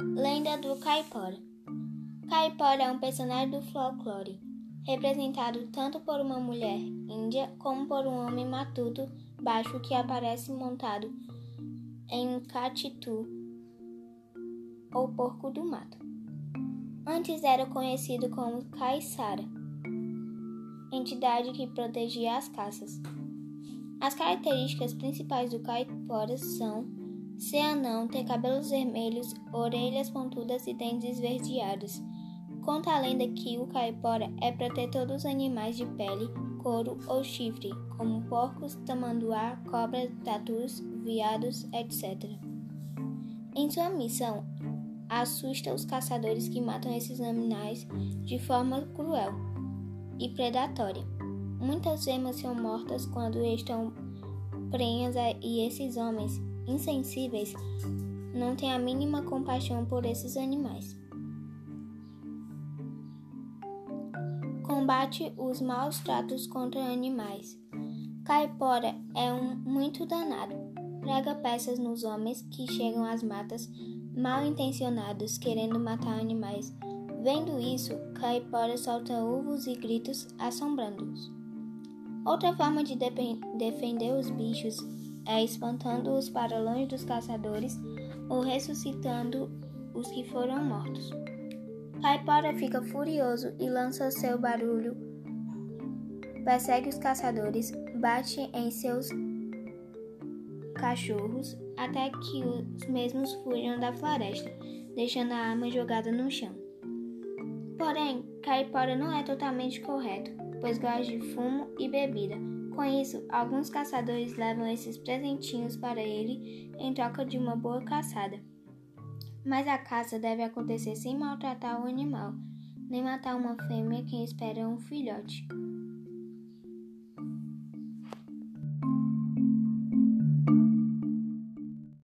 Lenda do Caipora Caipora é um personagem do folclore, representado tanto por uma mulher índia como por um homem matuto baixo que aparece montado em um catitu ou porco do mato. Antes era conhecido como Caiçara, entidade que protegia as caças. As características principais do caipora são ser anão, ter cabelos vermelhos, orelhas pontudas e dentes esverdeados. Conta a lenda que o caipora é protetor dos animais de pele, couro ou chifre, como porcos, tamanduá, cobras, tatus, veados, etc. Em sua missão, assusta os caçadores que matam esses animais de forma cruel e predatória. Muitas fêmeas são mortas quando estão prenhas e esses homens insensíveis não têm a mínima compaixão por esses animais. combate os maus tratos contra animais. Caipora é um muito danado. Prega peças nos homens que chegam às matas mal intencionados querendo matar animais. Vendo isso, Caipora solta uvos e gritos assombrando-os. Outra forma de defender os bichos é espantando-os para longe dos caçadores ou ressuscitando os que foram mortos. Caipora fica furioso e lança seu barulho, persegue os caçadores, bate em seus cachorros até que os mesmos fujam da floresta, deixando a arma jogada no chão. Porém, Caipora não é totalmente correto, pois gosta de fumo e bebida. Com isso, alguns caçadores levam esses presentinhos para ele em troca de uma boa caçada. Mas a caça deve acontecer sem maltratar o animal, nem matar uma fêmea que espera um filhote.